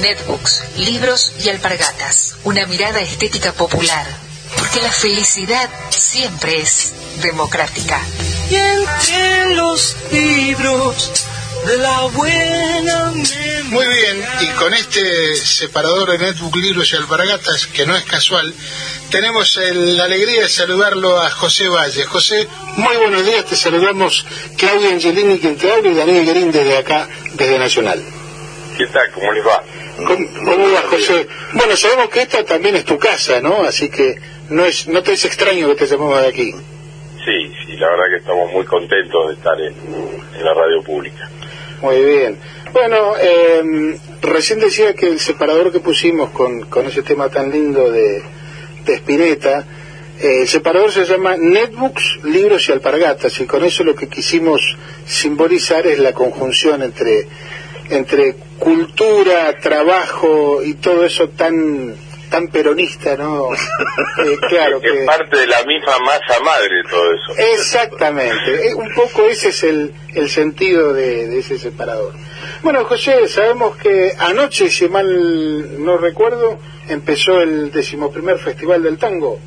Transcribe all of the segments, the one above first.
Netbooks, libros y alpargatas. Una mirada estética popular. Porque la felicidad siempre es democrática. Y entre los libros de la buena Muy bien, y con este separador de netbook, libros y alpargatas, que no es casual, tenemos el- la alegría de saludarlo a José Valle. José, muy buenos días, te saludamos Claudia Angelini, quien te habla, y Daniel Guerín desde acá, desde Nacional. ¿Qué tal? ¿Cómo les va? ¿Cómo, cómo va, José? Bueno, sabemos que esta también es tu casa, ¿no? Así que no es no te es extraño que te llamemos de aquí. Sí, sí, la verdad que estamos muy contentos de estar en, en la radio pública. Muy bien. Bueno, eh, recién decía que el separador que pusimos con, con ese tema tan lindo de, de Spinetta, eh, el separador se llama Netbooks, Libros y Alpargatas, y con eso lo que quisimos simbolizar es la conjunción entre, entre cultura, trabajo y todo eso tan tan peronista, ¿no? Eh, claro es que... parte de la misma masa madre todo eso. Exactamente, Eh, un poco ese es el, el sentido de, de ese separador. Bueno, José, sabemos que anoche, si mal no recuerdo, empezó el decimoprimer Festival del Tango.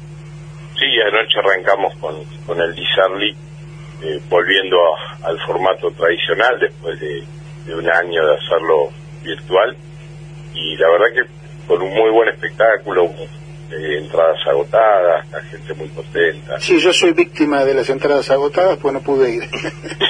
Sí, anoche arrancamos con, con el Disarly, eh, volviendo a- al formato tradicional después de, de un año de hacerlo virtual. Y la verdad que con un muy buen espectáculo, eh, entradas agotadas, la gente muy contenta. Sí, yo soy víctima de las entradas agotadas, pues no pude ir.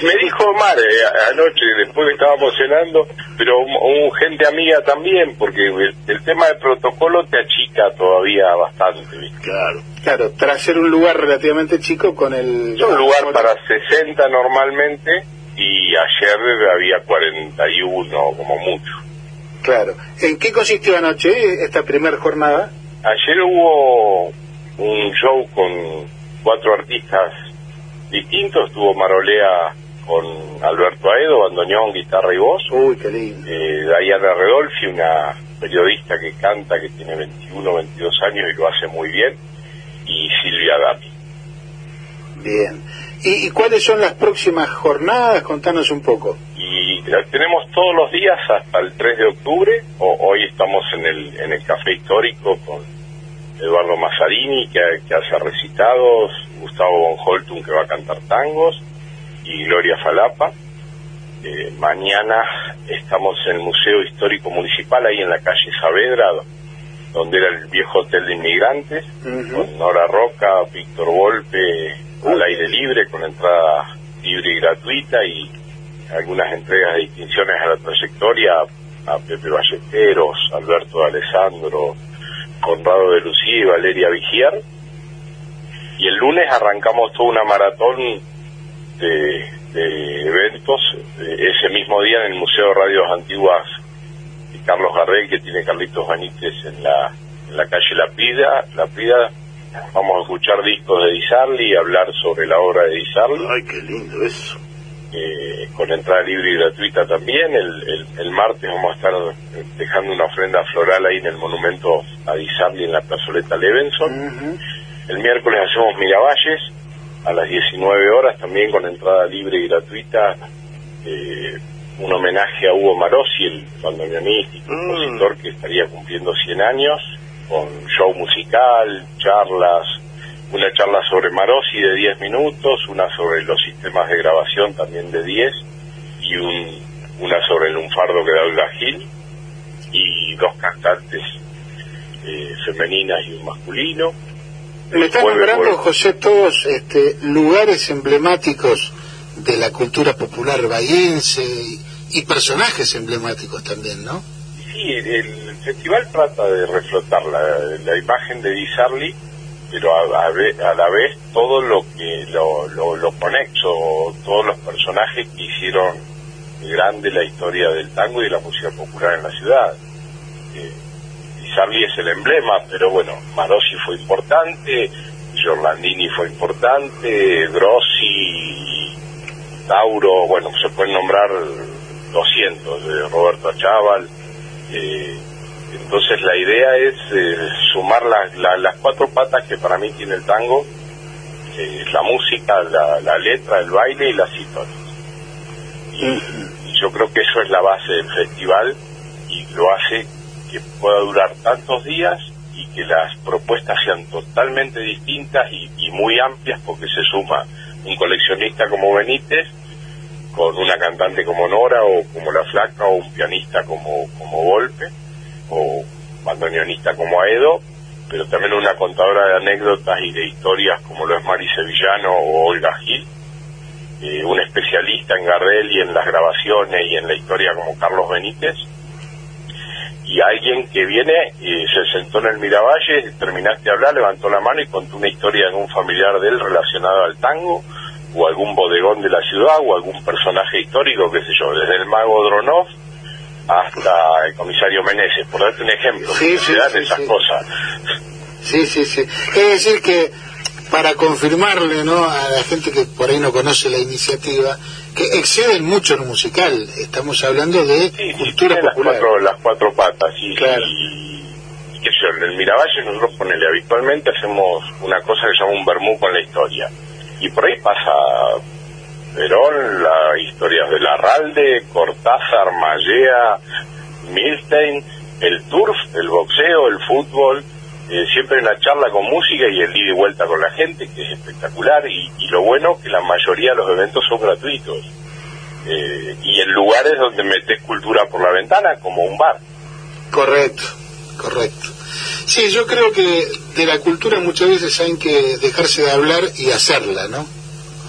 Me dijo Omar eh, anoche, después estábamos cenando, pero un, un gente amiga también, porque el, el tema del protocolo te achica todavía bastante. ¿viste? claro. Claro, tras ser un lugar relativamente chico con el... Es un lugar para 60 normalmente y ayer había 41 como mucho. Claro. ¿En qué consistió anoche esta primera jornada? Ayer hubo un show con cuatro artistas distintos, estuvo Marolea con Alberto Aedo, bandoneón, guitarra y voz. Uy, qué lindo. eh, Diana Redolfi, una periodista que canta, que tiene 21, 22 años y lo hace muy bien, y Silvia Dami. Bien. ¿Y, cuáles son las próximas jornadas? Contanos un poco. Y la tenemos todos los días hasta el 3 de octubre, hoy estamos en el, en el Café Histórico con Eduardo Mazzarini, que, que hace recitados, Gustavo von Holtum, que va a cantar tangos, y Gloria Falapa. Eh, mañana estamos en el Museo Histórico Municipal, ahí en la calle Saavedra, donde era el viejo hotel de inmigrantes, con Nora Roca, Víctor Volpe, al aire libre, con entrada libre y gratuita, y algunas entregas de distinciones a la trayectoria, a Pepe Ballesteros, Alberto de Alessandro, Conrado de Lucía y Valeria Vigiar. Y el lunes arrancamos toda una maratón de, de eventos, eh, ese mismo día en el Museo de Radios Antiguas de Carlos Garrel, que tiene Carlitos Benítez en la, en la calle La Pida. La Pida, vamos a escuchar discos de Disarli y hablar sobre la obra de Disarli Ay, qué lindo eso. eh, con entrada libre y gratuita también. El, el, el martes vamos a estar eh, dejando una ofrenda floral ahí en el monumento a Disarli en la plazoleta Levenson. El miércoles hacemos Miravalles a las 19 horas también con entrada libre y gratuita. eh, un homenaje a Hugo Marossi, el bandoneonista y compositor que estaría cumpliendo 100 años, con show musical, charlas, una charla sobre Marossi de 10 minutos, una sobre los sistemas de grabación también de 10 y un, una sobre el lunfardo que da Olga Gil y dos cantantes eh, femeninas y un masculino. Me están nombrando. José, todos este, lugares emblemáticos de la cultura popular bahiense y, personajes emblemáticos también, ¿no? Sí, el festival trata de reflotar la, imagen de Disarli, pero a, a a la vez todo lo que lo, lo, conexo, todos los personajes que hicieron grande la historia del tango y de la música popular en la ciudad. Eh, Disarli es el emblema, pero bueno, Marossi fue importante, Giorlandini fue importante, Grossi, Tauro, bueno, se pueden nombrar 200, de Roberto Achával. Eh, entonces la idea es eh, sumar las- la- las cuatro patas que para mí tiene el tango, eh, la música, la, la letra, el baile y las historias. Y, y yo creo que eso es la base del festival y lo hace que pueda durar tantos días y que las propuestas sean totalmente distintas y, y muy amplias porque se suma un coleccionista como Benítez con una cantante como Nora o como La Flaca o un pianista como, como Volpe o bandoneonista como Aedo, pero también una contadora de anécdotas y de historias como lo es Mari Sevillano o Olga Gil, eh, un especialista en Gardel y en las grabaciones y en la historia como Carlos Benítez, y alguien que viene y se sentó en el Miravalle, terminaste de hablar, levantó la mano y contó una historia de un familiar de él relacionado al tango, o algún bodegón de la ciudad, o algún personaje histórico, qué sé yo, desde el mago Dronov hasta el comisario Meneses, por darte un ejemplo, Sí, sí, sí, esas cosas. Sí, sí, sí. Es decir que para confirmarle ¿no? a la gente que por ahí no conoce la iniciativa, que exceden mucho lo musical. Estamos hablando de cultura las popular. cuatro, las cuatro patas. Y, Claro. y, y sé yo, en el Miravalle nosotros ponele, habitualmente hacemos una cosa que se llama un vermú con la historia. Y por ahí pasa Perón, las historias de Larralde, Cortázar, Mallea, Milstein, el turf, el boxeo, el fútbol, eh, siempre en la charla con música y el ida y vuelta con la gente, que es espectacular, y, y lo bueno que la mayoría de los eventos son gratuitos. Eh, y en lugares donde metes cultura por la ventana, como un bar. Correcto, correcto. Sí, yo creo que de la cultura muchas veces hay que dejarse de hablar y hacerla, ¿no?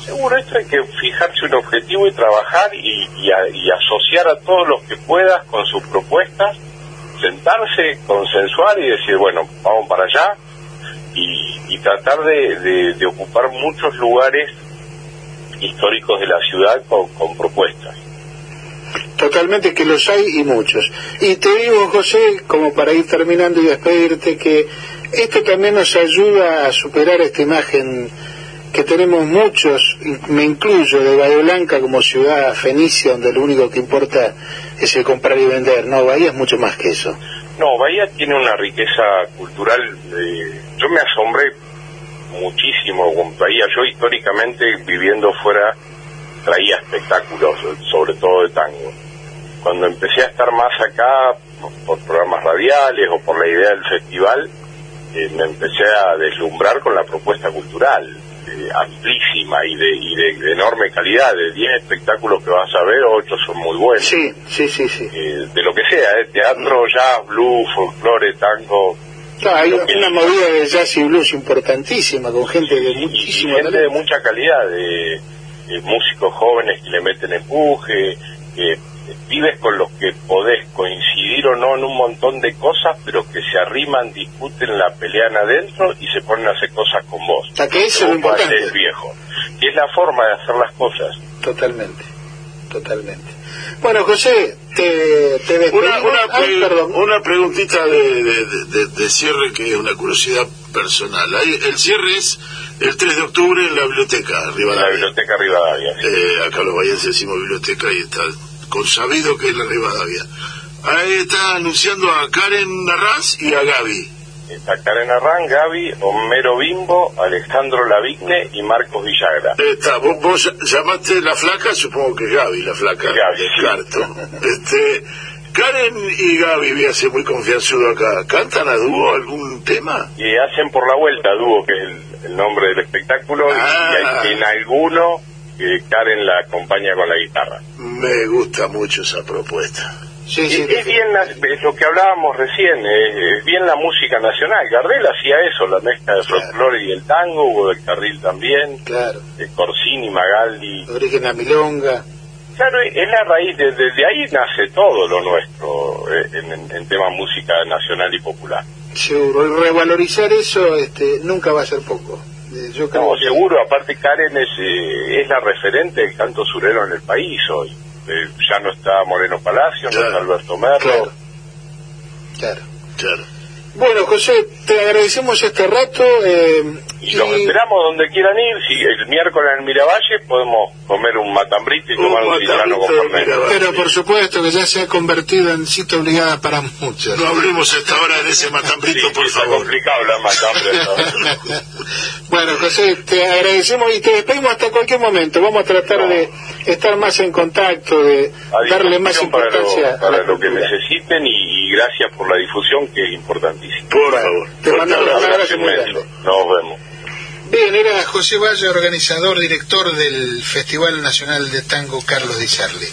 Seguro, esto hay que fijarse un objetivo y trabajar y, y a- y asociar a todos los que puedas con sus propuestas, sentarse, consensuar y decir, bueno, vamos para allá y, y tratar de, de- ocupar muchos lugares históricos de la ciudad con, con propuestas. Totalmente que los hay y muchos. Y te digo, José, como para ir terminando y despedirte, que esto también nos ayuda a superar esta imagen que tenemos muchos, me incluyo, de Bahía Blanca como ciudad fenicia, donde lo único que importa es el comprar y vender. No, Bahía es mucho más que eso. No, Bahía tiene una riqueza cultural. eh, yo me asombré muchísimo con Bahía. Yo históricamente viviendo fuera traía espectáculos, sobre todo de tango. Cuando empecé a estar más acá por, por programas radiales o por la idea del festival, eh, me empecé a deslumbrar con la propuesta cultural, eh, amplísima y, de, y de, de enorme calidad. De 10 espectáculos que vas a ver, 8 son muy buenos Sí, sí, sí, sí. eh, de lo que sea, ¿eh? teatro, jazz, blues, folclore, tango, Claro, hay que- una movida de jazz y blues importantísima, con gente de muchísimo gente de mucha calidad, de, músicos jóvenes que le meten empuje, eh, pibes con los que podés coincidir o no en un montón de cosas, pero que se arriman, discuten, la pelean adentro y se ponen a hacer cosas con vos. O sea, que eso es importante. ser viejo. Que es la forma de hacer las cosas. Totalmente, totalmente. Bueno, José, te, te. Una, una, Ay, pre- perdón. una preguntita de, de- de- de cierre que es una curiosidad personal. Ahí, el cierre es el 3 de octubre en la biblioteca, En la Rivadavia. biblioteca Rivadavia. sí. Eh, acá los bahienses decimos biblioteca y está consabido que es la Rivadavia. Ahí está anunciando a Karen Narraz y a Gaby. Está Karen Arran, Gaby, Homero Bimbo, Alejandro Lavigne y Marcos Villagra. Está, vos, vos llamaste la flaca, supongo que es Gaby, la flaca. Gaby, sí. descarto. Este, Karen y Gaby, voy a ser muy confianzudo acá. ¿Cantan a dúo algún tema? Y hacen por la vuelta dúo, que es el, el nombre del espectáculo, y- Ah. y hay- en alguno que Karen la acompaña con la guitarra. Me gusta mucho esa propuesta. Sí, sí, es bien la- es lo que hablábamos recién, es, es bien la música nacional. Gardel hacía eso, la mezcla de Claro. folclore y el tango, Hugo del Carril también, claro. eh, Corsini, Magaldi. Origen a Milonga. Claro, es la raíz, de- desde ahí nace todo lo nuestro eh, en, en- en tema música nacional y popular. Seguro. Y revalorizar eso este, nunca va a ser poco. Eh, Yo creo No, que- seguro, aparte Karen es, eh, es la referente del canto surero en el país hoy. Eh, ya no está Moreno Palacio, no está Alberto Merlo. Claro. Claro. Claro. Bueno, José, te agradecemos este rato. eh, Y los esperamos donde quieran ir. Si el miércoles en Miravalle podemos comer un matambrito y Un tomar un citrano con. Pero por supuesto que ya se ha convertido en cita obligada para muchos. No hablemos esta hora de ese matambrito, sí, por está favor. complicado hablar matambre. ¿no? Bueno, José, te agradecemos y te despedimos hasta cualquier momento. Vamos a tratar de estar más en contacto, de A darle más disposición para lo, importancia a para la lo que necesiten y, y gracias por la difusión que es importantísima. Por favor. te mandamos un abrazo muy inmenso. grande. Nos vemos. Bien, era José Valle, organizador, director del Festival Nacional de Tango Carlos Di Sarli.